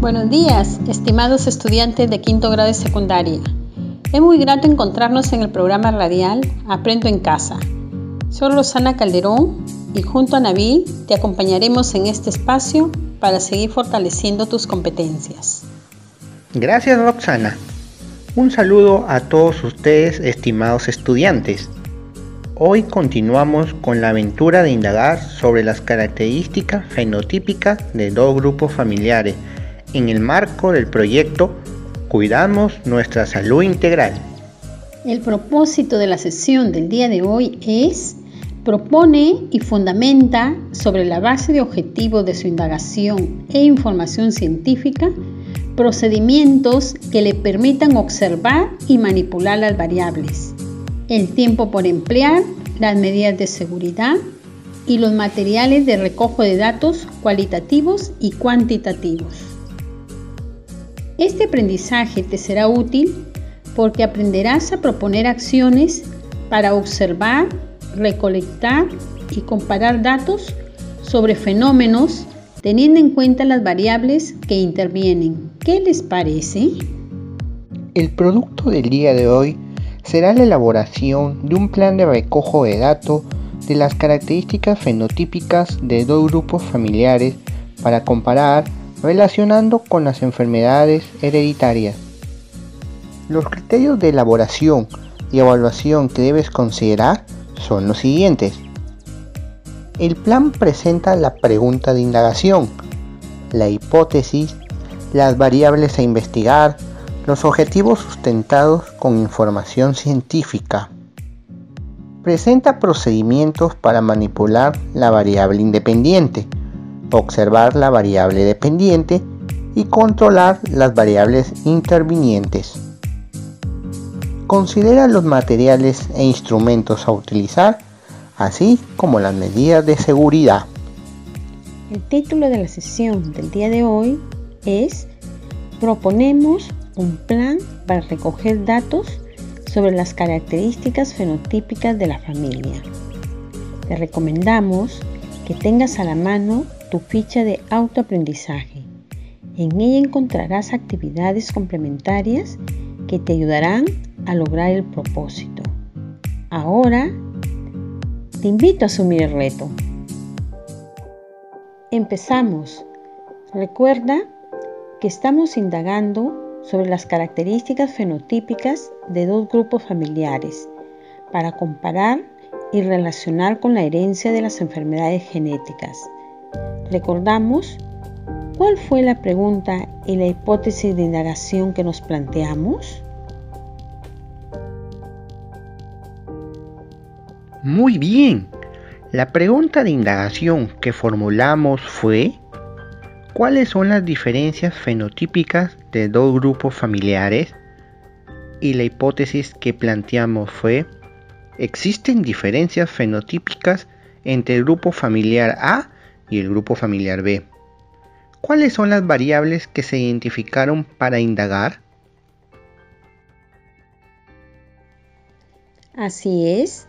Buenos días, estimados estudiantes de quinto grado de secundaria. Es muy grato encontrarnos en el programa radial Aprendo en casa. Soy Rosana Calderón y junto a Nabil te acompañaremos en este espacio para seguir fortaleciendo tus competencias. Gracias Roxana. Un saludo a todos ustedes, estimados estudiantes. Hoy continuamos con la aventura de indagar sobre las características fenotípicas de dos grupos familiares en el marco del proyecto Cuidamos nuestra salud integral. El propósito de la sesión del día de hoy es propone y fundamenta sobre la base de objetivos de su indagación e información científica procedimientos que le permitan observar y manipular las variables, el tiempo por emplear, las medidas de seguridad y los materiales de recojo de datos cualitativos y cuantitativos. Este aprendizaje te será útil porque aprenderás a proponer acciones para observar, recolectar y comparar datos sobre fenómenos teniendo en cuenta las variables que intervienen. ¿Qué les parece? El producto del día de hoy será la elaboración de un plan de recojo de datos de las características fenotípicas de dos grupos familiares para comparar relacionando con las enfermedades hereditarias. Los criterios de elaboración y evaluación que debes considerar son los siguientes. El plan presenta la pregunta de indagación, la hipótesis, las variables a investigar, los objetivos sustentados con información científica. Presenta procedimientos para manipular la variable independiente, observar la variable dependiente y controlar las variables intervinientes. Considera los materiales e instrumentos a utilizar así como las medidas de seguridad. El título de la sesión del día de hoy es Proponemos un plan para recoger datos sobre las características fenotípicas de la familia. Te recomendamos que tengas a la mano tu ficha de autoaprendizaje. En ella encontrarás actividades complementarias que te ayudarán a lograr el propósito. Ahora te invito a asumir el reto. Empezamos. Recuerda que estamos indagando sobre las características fenotípicas de dos grupos familiares para comparar y relacionar con la herencia de las enfermedades genéticas. Recordamos cuál fue la pregunta y la hipótesis de indagación que nos planteamos. Muy bien. La pregunta de indagación que formulamos fue, ¿cuáles son las diferencias fenotípicas de dos grupos familiares? Y la hipótesis que planteamos fue, ¿existen diferencias fenotípicas entre el grupo familiar A y el grupo familiar B? ¿Cuáles son las variables que se identificaron para indagar? Así es,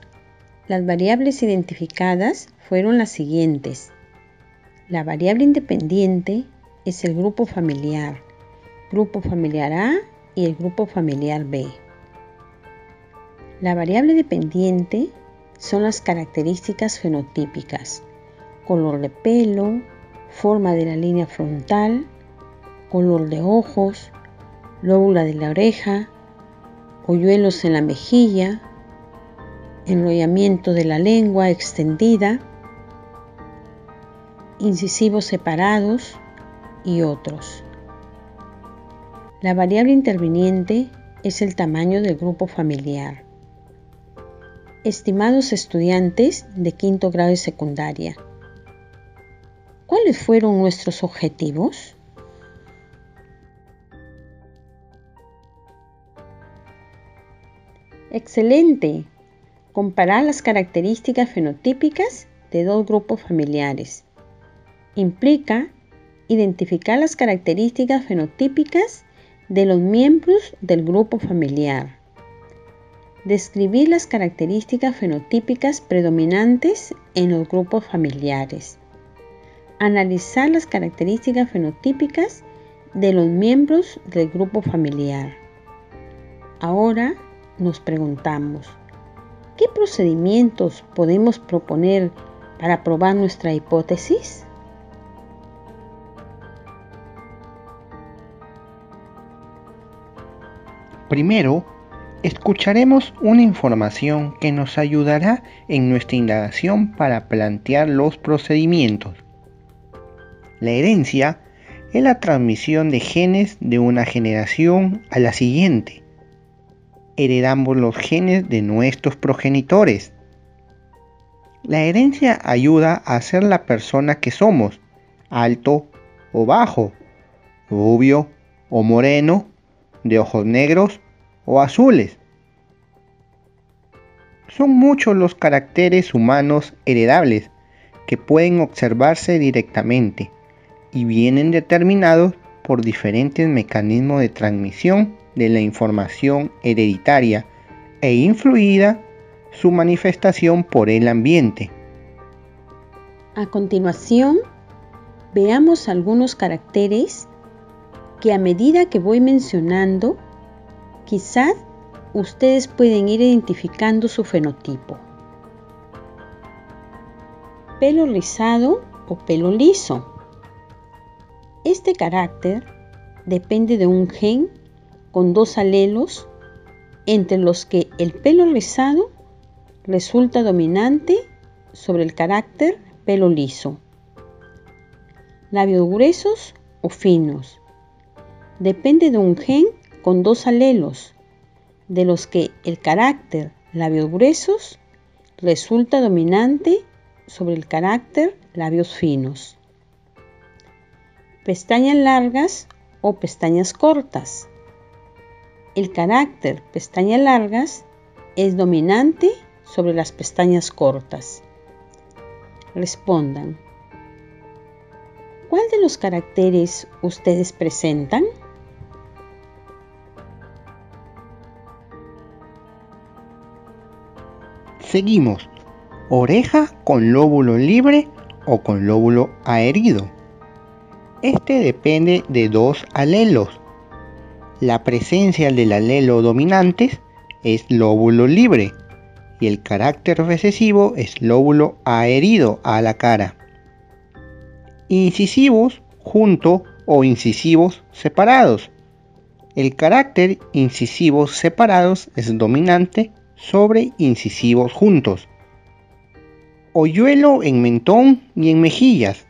las variables identificadas fueron las siguientes. La variable independiente es el grupo familiar, grupo familiar A y el grupo familiar B. La variable dependiente son las características fenotípicas, color de pelo, forma de la línea frontal, color de ojos, lóbula de la oreja, hoyuelos en la mejilla, enrollamiento de la lengua extendida, incisivos separados y otros. La variable interviniente es el tamaño del grupo familiar. Estimados estudiantes de quinto grado de secundaria, ¿cuáles fueron nuestros objetivos? Excelente. Comparar las características fenotípicas de dos grupos familiares. Implica identificar las características fenotípicas de los miembros del grupo familiar. Describir las características fenotípicas predominantes en los grupos familiares. Analizar las características fenotípicas de los miembros del grupo familiar. Ahora nos preguntamos, ¿qué procedimientos podemos proponer para probar nuestra hipótesis? Primero, escucharemos una información que nos ayudará en nuestra indagación para plantear los procedimientos. La herencia es la transmisión de genes de una generación a la siguiente heredamos los genes de nuestros progenitores. La herencia ayuda a ser la persona que somos, alto o bajo, rubio o moreno, de ojos negros o azules. Son muchos los caracteres humanos heredables que pueden observarse directamente y vienen determinados por diferentes mecanismos de transmisión de la información hereditaria e influida su manifestación por el ambiente. A continuación, veamos algunos caracteres que a medida que voy mencionando, quizás ustedes pueden ir identificando su fenotipo. Pelo rizado o pelo liso. Este carácter depende de un gen con dos alelos entre los que el pelo rizado resulta dominante sobre el carácter pelo liso. Labios gruesos o finos. Depende de un gen con dos alelos, de los que el carácter labios gruesos resulta dominante sobre el carácter labios finos. Pestañas largas o pestañas cortas. El carácter pestañas largas es dominante sobre las pestañas cortas. Respondan. ¿Cuál de los caracteres ustedes presentan? Seguimos. Oreja con lóbulo libre o con lóbulo adherido. Este depende de dos alelos, la presencia del alelo dominante es lóbulo libre y el carácter recesivo es lóbulo adherido a la cara. Incisivos junto o incisivos separados. El carácter incisivos separados es dominante sobre incisivos juntos. Hoyuelo en mentón y en mejillas.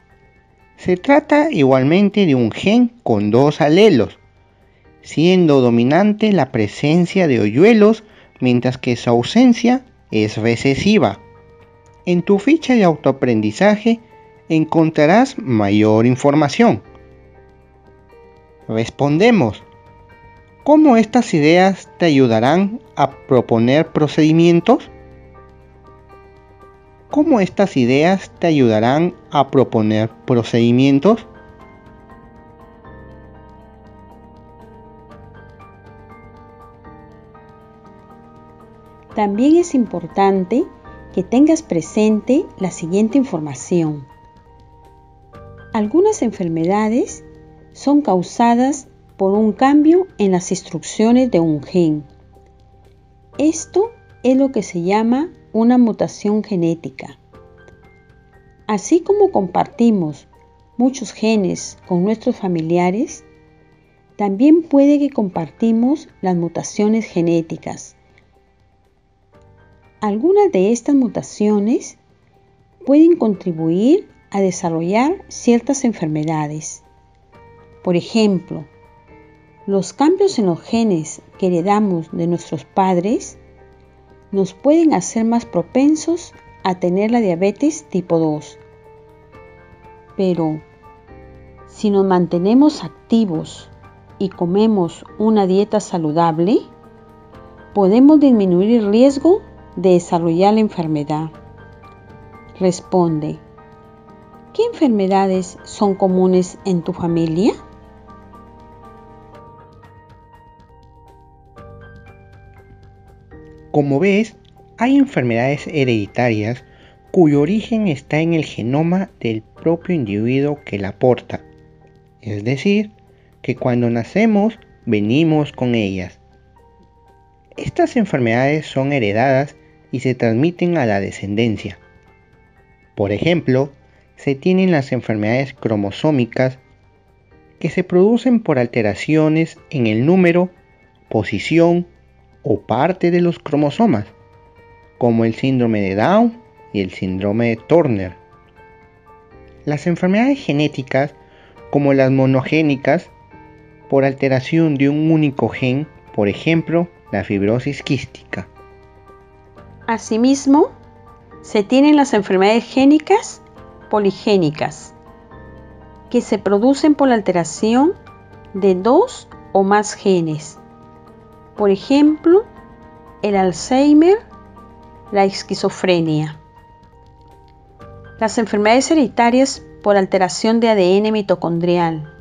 Se trata igualmente de un gen con dos alelos, siendo dominante la presencia de hoyuelos mientras que su ausencia es recesiva. En tu ficha de autoaprendizaje encontrarás mayor información. Respondemos. ¿Cómo estas ideas te ayudarán a proponer procedimientos? ¿Cómo estas ideas te ayudarán a proponer procedimientos? También es importante que tengas presente la siguiente información. Algunas enfermedades son causadas por un cambio en las instrucciones de un gen. Esto es lo que se llama una mutación genética. Así como compartimos muchos genes con nuestros familiares, también puede que compartimos las mutaciones genéticas algunas de estas mutaciones pueden contribuir a desarrollar ciertas enfermedades. Por ejemplo, los cambios en los genes que heredamos de nuestros padres nos pueden hacer más propensos a tener la diabetes tipo 2. Pero, si nos mantenemos activos y comemos una dieta saludable, podemos disminuir el riesgo de desarrollar la enfermedad? Responde, ¿qué enfermedades son comunes en tu familia? Como ves, hay enfermedades hereditarias cuyo origen está en el genoma del propio individuo que la porta. Es decir, que cuando nacemos venimos con ellas. Estas enfermedades son heredadas y se transmiten a la descendencia. Por ejemplo, se tienen las enfermedades cromosómicas que se producen por alteraciones en el número, posición o parte de los cromosomas, como el síndrome de Down y el síndrome de Turner. Las enfermedades genéticas, como las monogénicas, por alteración de un único gen, por ejemplo, la fibrosis quística. Asimismo, se tienen las enfermedades génicas poligénicas, que se producen por la alteración de dos o más genes. Por ejemplo, el Alzheimer, la esquizofrenia. Las enfermedades hereditarias por alteración de ADN mitocondrial.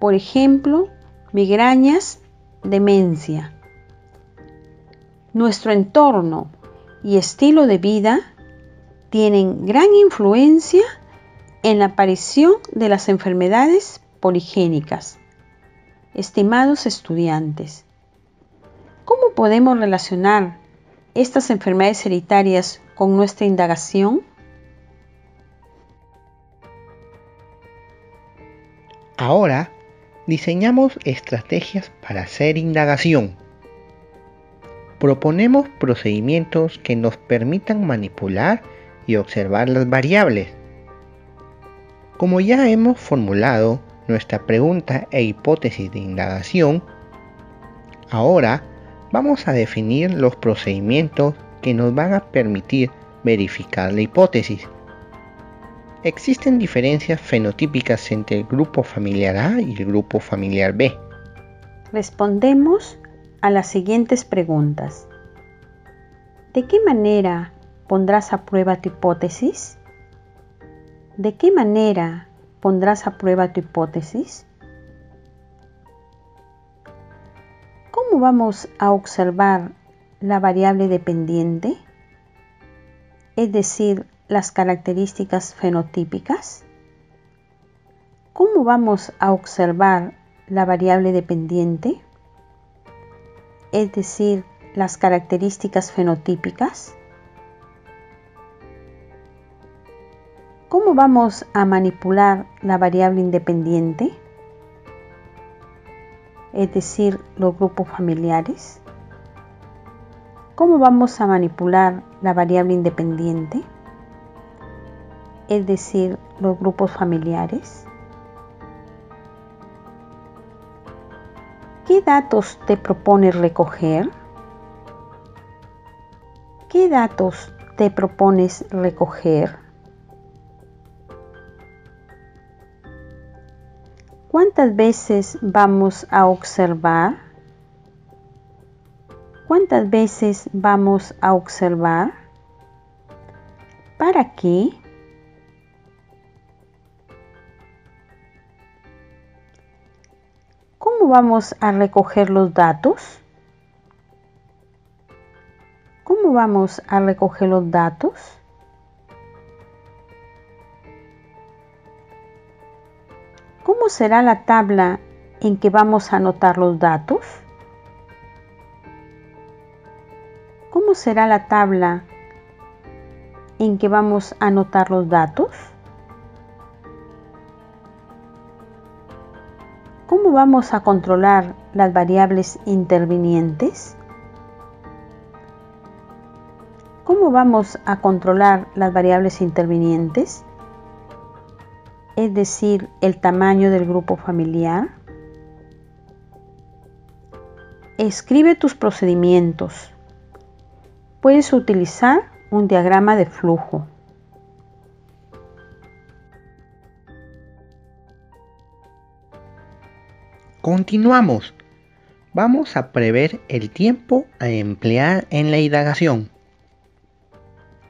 Por ejemplo, migrañas, demencia. Nuestro entorno y estilo de vida tienen gran influencia en la aparición de las enfermedades poligénicas. Estimados estudiantes, ¿cómo podemos relacionar estas enfermedades hereditarias con nuestra indagación? Ahora diseñamos estrategias para hacer indagación. Proponemos procedimientos que nos permitan manipular y observar las variables. Como ya hemos formulado nuestra pregunta e hipótesis de indagación, ahora vamos a definir los procedimientos que nos van a permitir verificar la hipótesis. Existen diferencias fenotípicas entre el grupo familiar A y el grupo familiar B. Respondemos a las siguientes preguntas. ¿De qué manera pondrás a prueba tu hipótesis? ¿De qué manera pondrás a prueba tu hipótesis? ¿Cómo vamos a observar la variable dependiente? Es decir, las características fenotípicas? ¿Cómo vamos a observar la variable dependiente? Es decir, las características fenotípicas. ¿Cómo vamos a manipular la variable independiente? Es decir, los grupos familiares. ¿Cómo vamos a manipular la variable independiente? es decir, los grupos familiares? ¿Qué datos te propones recoger? ¿Qué datos te propones recoger? ¿Cuántas veces vamos a observar? ¿Cuántas veces vamos a observar? ¿Para qué? vamos a recoger los datos? ¿Cómo vamos a recoger los datos? ¿Cómo será la tabla en que vamos a anotar los datos? ¿Cómo será la tabla en que vamos a anotar los datos? ¿Cómo vamos a controlar las variables intervinientes? ¿Cómo vamos a controlar las variables intervinientes? Es decir, el tamaño del grupo familiar. Escribe tus procedimientos. Puedes utilizar un diagrama de flujo. Continuamos. vamos a prever el tiempo a emplear en la indagación.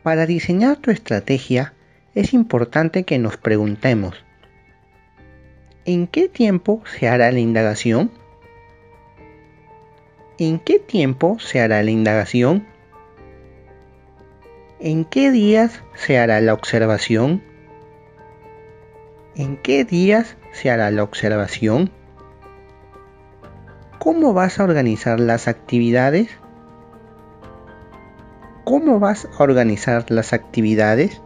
Para diseñar tu estrategia es importante que nos preguntemos, ¿en qué tiempo se hará la indagación? ¿En qué tiempo se hará la indagación? ¿En qué días se hará la observación? ¿En qué días se hará la observación? ¿Cómo vas a organizar las actividades? ¿Cómo vas a organizar las actividades?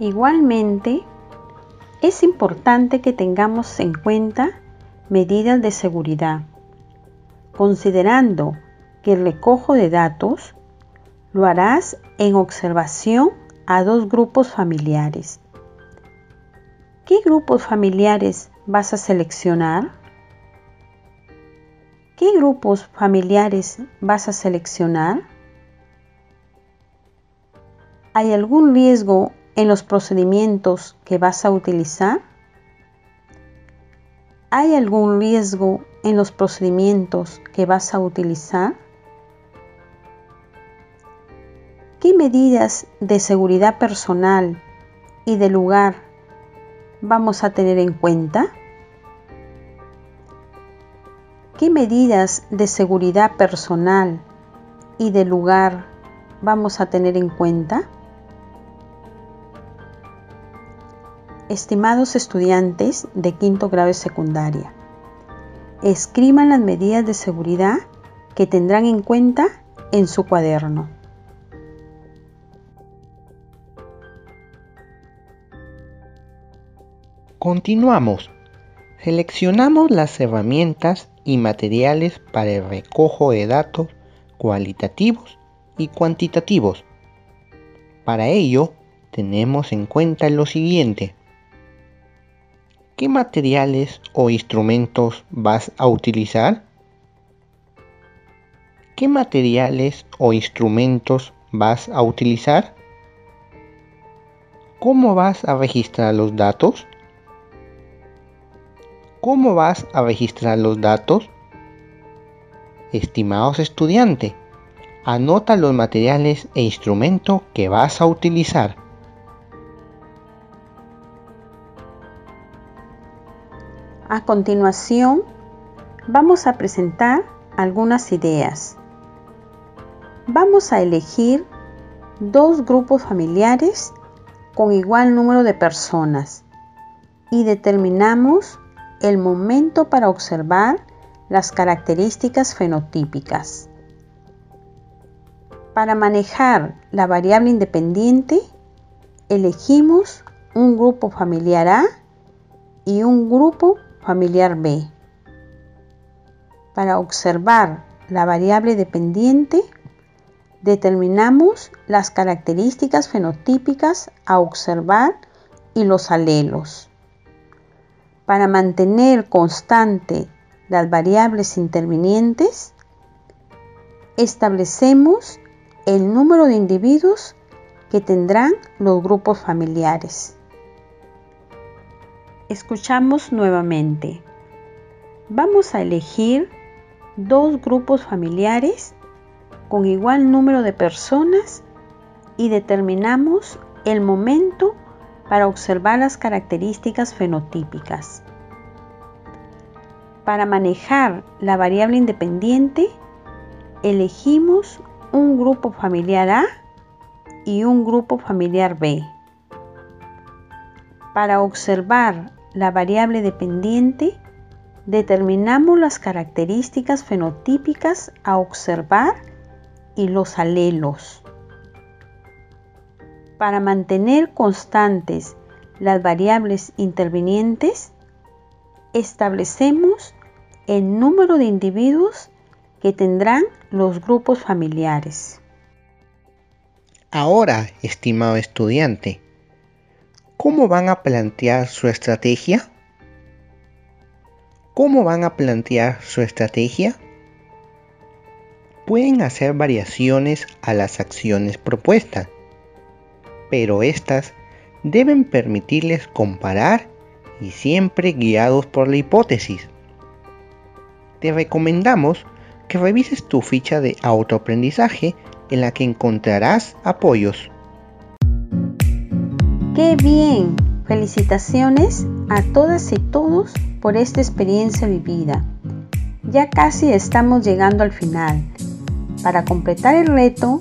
Igualmente, es importante que tengamos en cuenta medidas de seguridad, considerando que el recojo de datos lo harás en observación a dos grupos familiares. ¿Qué grupos familiares vas a seleccionar? ¿Qué grupos familiares vas a seleccionar? ¿Hay algún riesgo en los procedimientos que vas a utilizar? ¿Hay algún riesgo en los procedimientos que vas a utilizar? ¿Qué medidas de seguridad personal y de lugar vamos a tener en cuenta? ¿Qué medidas de seguridad personal y de lugar vamos a tener en cuenta? Estimados estudiantes de quinto grado de secundaria, escriban las medidas de seguridad que tendrán en cuenta en su cuaderno. Continuamos. Seleccionamos las herramientas y materiales para el recojo de datos cualitativos y cuantitativos. Para ello, tenemos en cuenta lo siguiente. ¿Qué materiales o instrumentos vas a utilizar? ¿Qué materiales o instrumentos vas a utilizar? ¿Cómo vas a registrar los datos? ¿Cómo vas a registrar los datos? Estimados estudiantes, anota los materiales e instrumentos que vas a utilizar. A continuación, vamos a presentar algunas ideas. Vamos a elegir dos grupos familiares con igual número de personas y determinamos el momento para observar las características fenotípicas. Para manejar la variable independiente, elegimos un grupo familiar A y un grupo familiar B. Para observar la variable dependiente, determinamos las características fenotípicas a observar y los alelos para mantener constante las variables intervinientes, establecemos el número de individuos que tendrán los grupos familiares. Escuchamos nuevamente. Vamos a elegir dos grupos familiares con igual número de personas y determinamos el momento para observar las características fenotípicas. Para manejar la variable independiente, elegimos un grupo familiar A y un grupo familiar B. Para observar la variable dependiente, determinamos las características fenotípicas a observar y los alelos. Para mantener constantes las variables intervinientes, establecemos el número de individuos que tendrán los grupos familiares. Ahora, estimado estudiante, ¿cómo van a plantear su estrategia? ¿Cómo van a plantear su estrategia? Pueden hacer variaciones a las acciones propuestas pero estas deben permitirles comparar y siempre guiados por la hipótesis. Te recomendamos que revises tu ficha de autoaprendizaje en la que encontrarás apoyos. ¡Qué bien! Felicitaciones a todas y todos por esta experiencia vivida. Ya casi estamos llegando al final. Para completar el reto,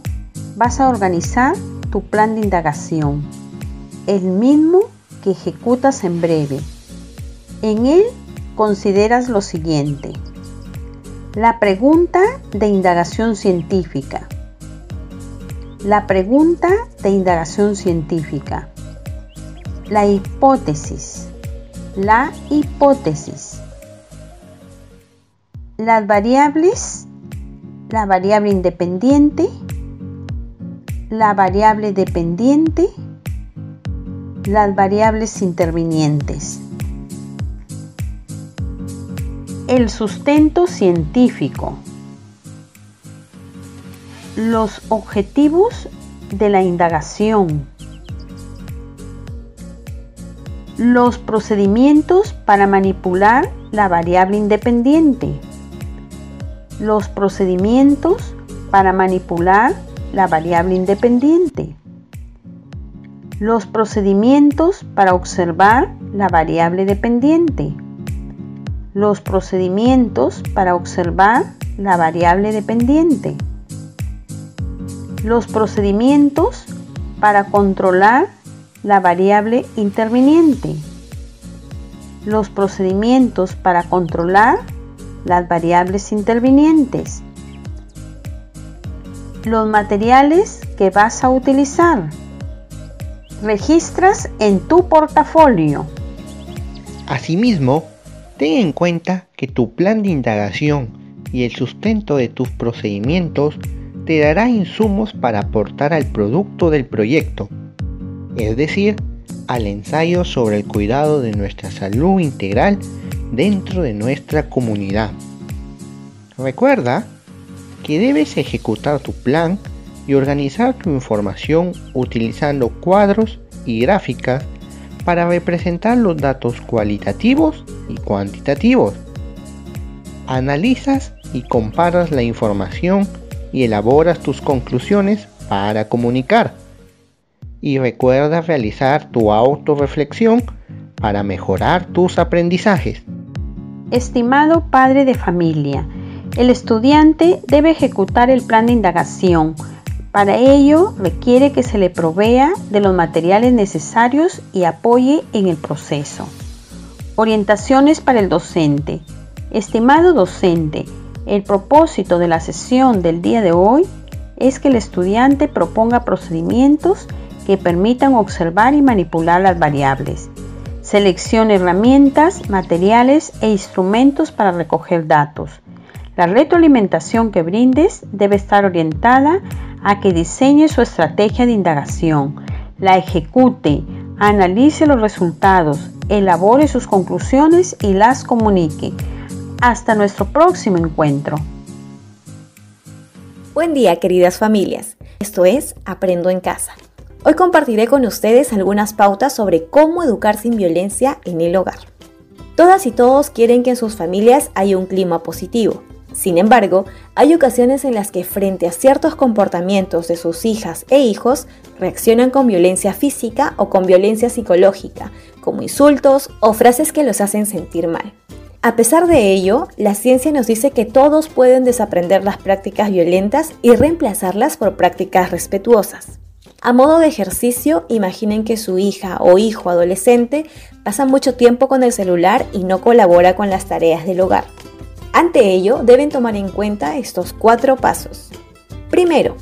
vas a organizar tu plan de indagación, el mismo que ejecutas en breve. En él consideras lo siguiente. La pregunta de indagación científica. La pregunta de indagación científica. La hipótesis. La hipótesis. Las variables. La variable independiente. La variable dependiente. Las variables intervinientes. El sustento científico. Los objetivos de la indagación. Los procedimientos para manipular la variable independiente. Los procedimientos para manipular la variable independiente. Los procedimientos para observar la variable dependiente los procedimientos para observar la variable dependiente, los procedimientos para controlar la variable interviniente, los procedimientos para controlar las variables intervinientes, los materiales que vas a utilizar, registras en tu portafolio. Asimismo, Ten en cuenta que tu plan de indagación y el sustento de tus procedimientos te dará insumos para aportar al producto del proyecto, es decir, al ensayo sobre el cuidado de nuestra salud integral dentro de nuestra comunidad. Recuerda que debes ejecutar tu plan y organizar tu información utilizando cuadros y gráficas para representar los datos cualitativos y cuantitativos. Analizas y comparas la información y elaboras tus conclusiones para comunicar. Y recuerda realizar tu autorreflexión para mejorar tus aprendizajes. Estimado padre de familia, el estudiante debe ejecutar el plan de indagación para ello requiere que se le provea de los materiales necesarios y apoye en el proceso. Orientaciones para el docente. Estimado docente, el propósito de la sesión del día de hoy es que el estudiante proponga procedimientos que permitan observar y manipular las variables. Seleccione herramientas, materiales e instrumentos para recoger datos. La retroalimentación que brindes debe estar orientada a que diseñe su estrategia de indagación, la ejecute, analice los resultados, elabore sus conclusiones y las comunique. Hasta nuestro próximo encuentro. Buen día queridas familias, esto es Aprendo en casa. Hoy compartiré con ustedes algunas pautas sobre cómo educar sin violencia en el hogar. Todas y todos quieren que en sus familias haya un clima positivo, sin embargo, hay ocasiones en las que frente a ciertos comportamientos de sus hijas e hijos reaccionan con violencia física o con violencia psicológica, como insultos o frases que los hacen sentir mal. A pesar de ello, la ciencia nos dice que todos pueden desaprender las prácticas violentas y reemplazarlas por prácticas respetuosas. A modo de ejercicio, imaginen que su hija o hijo adolescente pasa mucho tiempo con el celular y no colabora con las tareas del hogar. Ante ello, deben tomar en cuenta estos cuatro pasos. Primero,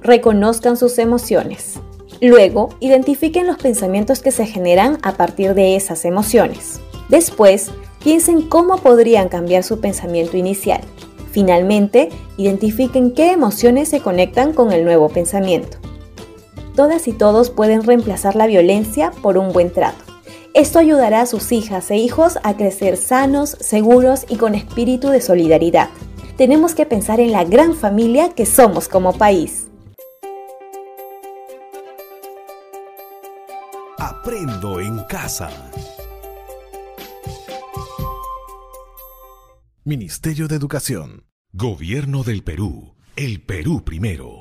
reconozcan sus emociones. Luego, identifiquen los pensamientos que se generan a partir de esas emociones. Después, piensen cómo podrían cambiar su pensamiento inicial. Finalmente, identifiquen qué emociones se conectan con el nuevo pensamiento. Todas y todos pueden reemplazar la violencia por un buen trato. Esto ayudará a sus hijas e hijos a crecer sanos, seguros y con espíritu de solidaridad. Tenemos que pensar en la gran familia que somos como país. Aprendo en casa. Ministerio de Educación. Gobierno del Perú. El Perú primero.